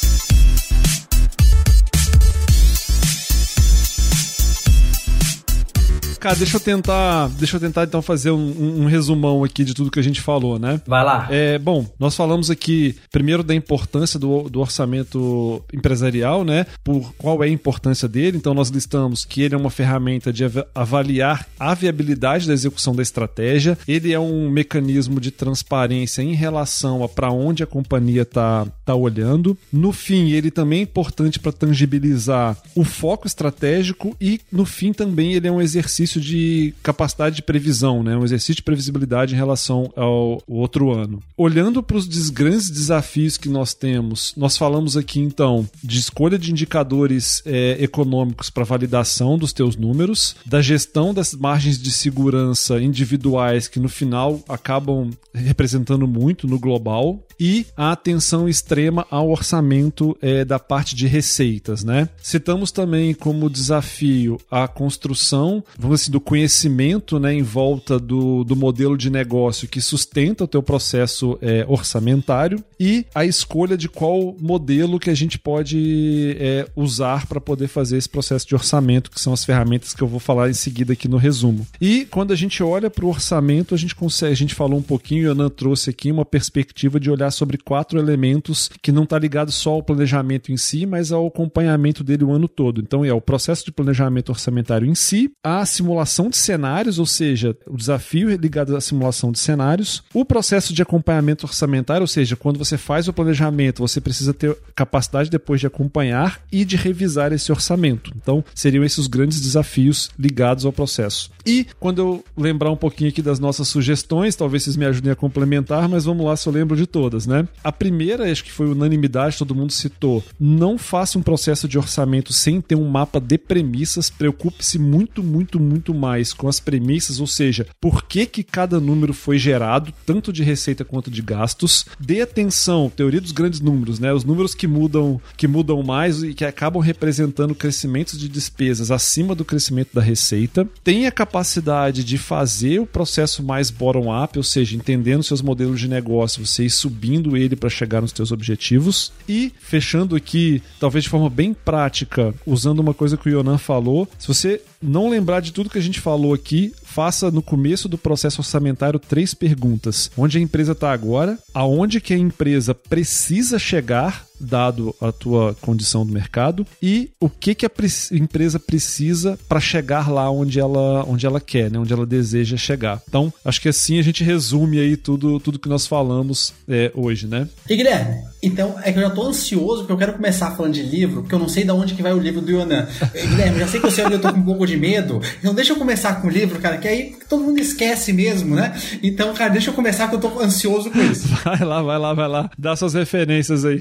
Cara, deixa eu tentar, deixa eu tentar então fazer um, um, resumão aqui de tudo que a gente falou, né? Vai lá. É, bom, nós falamos aqui primeiro da importância do, do orçamento empresarial, né? Por qual é a importância dele. Então nós listamos que ele é uma ferramenta de avaliar a viabilidade da execução da estratégia. Ele é um mecanismo de transparência em relação a para onde a companhia está tá está olhando. No fim, ele também é importante para tangibilizar o foco estratégico e, no fim, também ele é um exercício de capacidade de previsão, né? um exercício de previsibilidade em relação ao outro ano. Olhando para os grandes desafios que nós temos, nós falamos aqui então de escolha de indicadores é, econômicos para validação dos teus números, da gestão das margens de segurança individuais que no final acabam representando muito no global e a atenção extrema ao orçamento é, da parte de receitas, né? Citamos também como desafio a construção, vamos assim, do conhecimento, né, em volta do, do modelo de negócio que sustenta o teu processo é, orçamentário e a escolha de qual modelo que a gente pode é, usar para poder fazer esse processo de orçamento, que são as ferramentas que eu vou falar em seguida aqui no resumo. E quando a gente olha para o orçamento, a gente consegue, a gente falou um pouquinho, o Anan trouxe aqui uma perspectiva de olhar sobre quatro elementos que não está ligado só ao planejamento em si, mas ao acompanhamento dele o ano todo. Então é o processo de planejamento orçamentário em si, a simulação de cenários, ou seja, o desafio ligado à simulação de cenários, o processo de acompanhamento orçamentário, ou seja, quando você faz o planejamento, você precisa ter capacidade depois de acompanhar e de revisar esse orçamento. Então, seriam esses os grandes desafios ligados ao processo. E quando eu lembrar um pouquinho aqui das nossas sugestões, talvez vocês me ajudem a complementar, mas vamos lá se eu lembro de todas, né? A primeira, acho que foi unanimidade, todo mundo citou. Não faça um processo de orçamento sem ter um mapa de premissas. Preocupe-se muito, muito, muito mais com as premissas, ou seja, por que, que cada número foi gerado, tanto de receita quanto de gastos. Dê atenção, teoria dos grandes números, né? Os números que mudam, que mudam mais e que acabam representando crescimentos de despesas acima do crescimento da receita. Tenha capacidade de fazer o processo mais bottom-up, ou seja, entendendo seus modelos de negócio, você ir subindo ele para chegar nos seus objetivos. E fechando aqui, talvez de forma bem prática, usando uma coisa que o Yonan falou, se você não lembrar de tudo que a gente falou aqui, faça no começo do processo orçamentário três perguntas: onde a empresa está agora, aonde que a empresa precisa chegar dado a tua condição do mercado e o que que a empresa precisa para chegar lá onde ela onde ela quer, né, onde ela deseja chegar. Então, acho que assim a gente resume aí tudo tudo que nós falamos é, hoje, né? E Guilherme, então é que eu já tô ansioso porque eu quero começar falando de livro, porque eu não sei de onde que vai o livro do Yonan. <laughs> Guilherme, já sei que você eu tô com um pouco de medo, então deixa eu começar com o livro, cara, que aí todo mundo esquece mesmo, né? Então, cara, deixa eu começar que eu tô ansioso com isso. <laughs> Vai lá, vai lá, vai lá. Dá suas referências aí.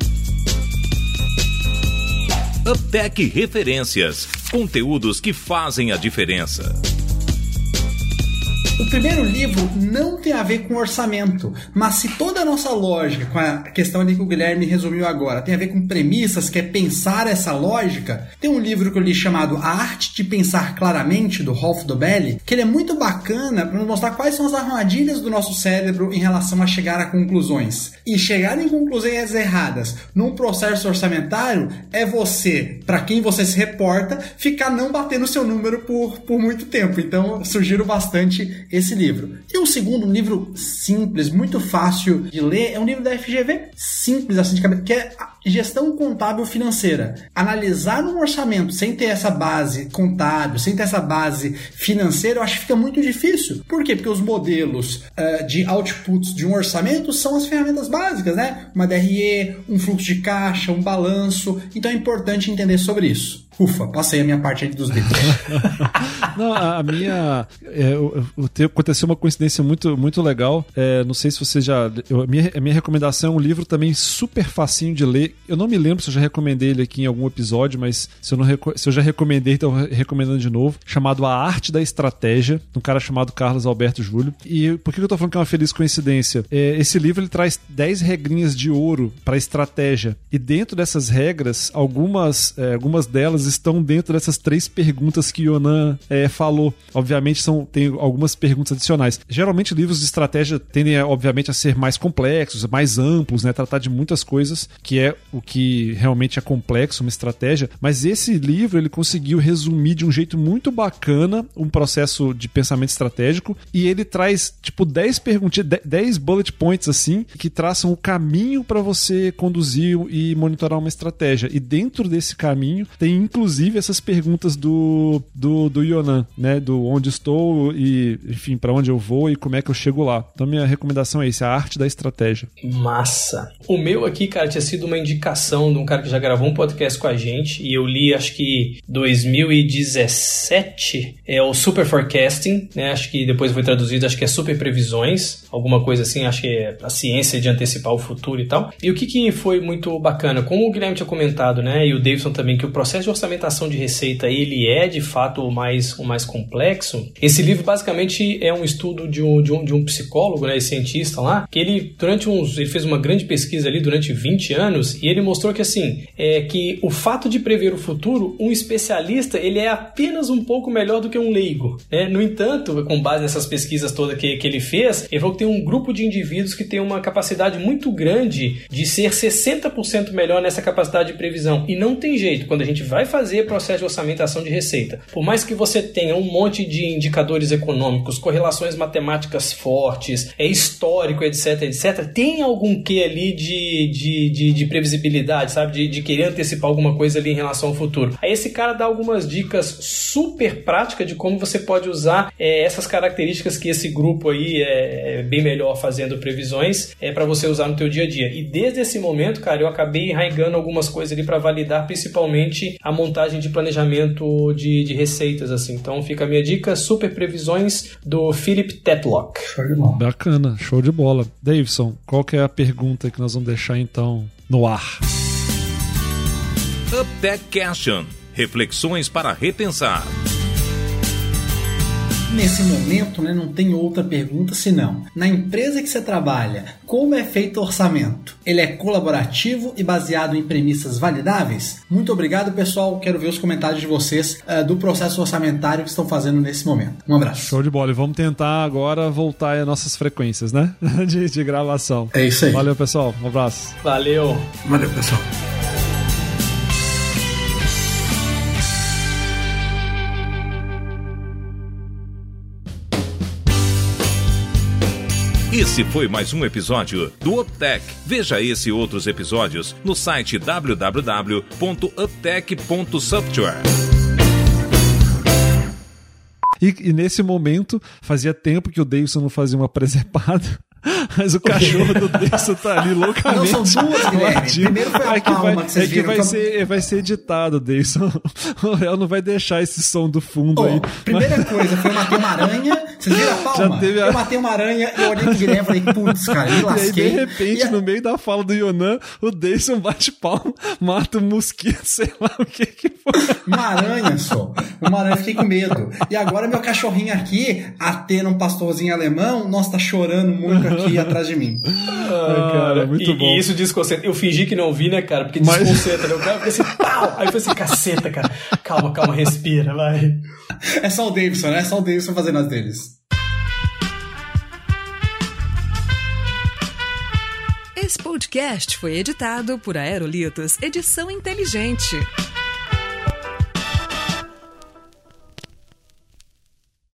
Uptech Referências. Conteúdos que fazem a diferença. O primeiro livro não tem a ver com orçamento, mas se toda a nossa lógica, com a questão ali que o Guilherme resumiu agora, tem a ver com premissas, que é pensar essa lógica, tem um livro que eu li chamado A Arte de Pensar Claramente, do Rolf Dobelli, que ele é muito bacana para nos mostrar quais são as armadilhas do nosso cérebro em relação a chegar a conclusões. E chegar em conclusões erradas num processo orçamentário é você, para quem você se reporta, ficar não batendo seu número por, por muito tempo. Então, sugiro bastante esse livro. E o segundo, um livro simples, muito fácil de ler, é um livro da FGV, simples assim de cabeça, que é Gestão Contábil Financeira. Analisar um orçamento sem ter essa base contábil, sem ter essa base financeira, eu acho que fica muito difícil. Por quê? Porque os modelos uh, de outputs de um orçamento são as ferramentas básicas, né? Uma DRE, um fluxo de caixa, um balanço. Então é importante entender sobre isso. Ufa, passei a minha parte dos dedos. <laughs> não, a, minha. É, eu, eu, aconteceu uma coincidência muito, muito legal. É, não sei se você já. Eu, a, minha, a minha recomendação é um livro também super facinho de ler. Eu não me lembro se eu já recomendei ele aqui em algum episódio, mas se eu, não, se eu já recomendei, então recomendando de novo. Chamado A Arte da Estratégia, um cara chamado Carlos Alberto Júlio. E por que eu tô falando que é uma feliz coincidência? É, esse livro ele traz 10 regrinhas de ouro para estratégia. E dentro dessas regras, algumas, é, algumas delas estão dentro dessas três perguntas que Yonan é, falou. Obviamente, são, tem algumas perguntas adicionais. Geralmente, livros de estratégia tendem, obviamente, a ser mais complexos, mais amplos, né? Tratar de muitas coisas, que é o que realmente é complexo, uma estratégia. Mas esse livro, ele conseguiu resumir de um jeito muito bacana um processo de pensamento estratégico e ele traz, tipo, 10 perguntas, 10 bullet points, assim, que traçam o caminho para você conduzir e monitorar uma estratégia. E dentro desse caminho tem, inclusive, inclusive essas perguntas do, do, do Yonan, né? Do onde estou e, enfim, para onde eu vou e como é que eu chego lá. Então, minha recomendação é isso: a arte da estratégia. Massa. O meu aqui, cara, tinha sido uma indicação de um cara que já gravou um podcast com a gente e eu li, acho que 2017, é o Super Forecasting, né? Acho que depois foi traduzido, acho que é Super Previsões, alguma coisa assim, acho que é a ciência de antecipar o futuro e tal. E o que, que foi muito bacana, como o Guilherme tinha comentado, né, e o Davidson também, que o processo de orçamentação de receita, ele é de fato o mais, o mais complexo. Esse livro basicamente é um estudo de um, de um, de um psicólogo, né, cientista lá, que ele, durante uns, ele fez uma grande pesquisa ali durante 20 anos e ele mostrou que assim, é que o fato de prever o futuro, um especialista, ele é apenas um pouco melhor do que um leigo, né? No entanto, com base nessas pesquisas todas que, que ele fez, ele falou tem um grupo de indivíduos que tem uma capacidade muito grande de ser 60% melhor nessa capacidade de previsão. E não tem jeito, quando a gente vai fazer processo de orçamentação de receita, por mais que você tenha um monte de indicadores econômicos, correlações matemáticas fortes, é histórico, etc, etc, tem algum que ali de, de, de, de previsibilidade, sabe? De, de querer antecipar alguma coisa ali em relação ao futuro. Aí esse cara dá algumas dicas super práticas de como você pode usar é, essas características que esse grupo aí é bem melhor fazendo previsões é para você usar no teu dia a dia. E desde esse momento, cara, eu acabei enraigando algumas coisas ali para validar principalmente a montagem de planejamento de, de receitas assim. Então fica a minha dica, super previsões do Philip Tetlock. Show de bola. Bacana, show de bola. Davidson, qual que é a pergunta que nós vamos deixar então no ar? UpTech Question. Reflexões para repensar. Nesse momento, né, não tem outra pergunta senão: na empresa que você trabalha, como é feito o orçamento? Ele é colaborativo e baseado em premissas validáveis? Muito obrigado, pessoal. Quero ver os comentários de vocês uh, do processo orçamentário que estão fazendo nesse momento. Um abraço. Show de bola. E vamos tentar agora voltar às nossas frequências, né? <laughs> de, de gravação. É isso aí. Valeu, pessoal. Um abraço. Valeu. Valeu, pessoal. Esse foi mais um episódio do UpTech. Veja esse e outros episódios no site www.uptech.software. E, e, nesse momento, fazia tempo que o Davidson não fazia uma <laughs> presepada. <laughs> Mas o cachorro <laughs> do Deison tá ali loucamente. Não, são duas, Guilherme. Primeiro foi a é que vai, que vocês É que vai, ser, vai ser editado, Deison. <laughs> O réu não vai deixar esse som do fundo oh, aí. Primeira mas... coisa, foi eu matei uma aranha. Vocês viram a palma? A... Eu matei uma aranha e olhei pro Guilherme e falei, putz, cara, me lasquei. E aí, de repente, a... no meio da fala do Yonan, o Deison bate palma, mata um mosquito, sei lá o que que foi. Uma aranha só. Uma aranha, fiquei com medo. E agora meu cachorrinho aqui, atendo um pastorzinho alemão, nossa, tá chorando muito aqui atrás de mim. <laughs> Ai, cara, muito e, bom. E isso desconcentra. Eu fingi que não vi, né, cara? Porque Mas... desconcentra, né? O cara fica assim, pau! Aí foi assim, caceta, cara. Calma, calma, respira, vai. É só o Davidson, né? É só o Davidson fazendo as deles. Esse podcast foi editado por Aerolitos Edição Inteligente.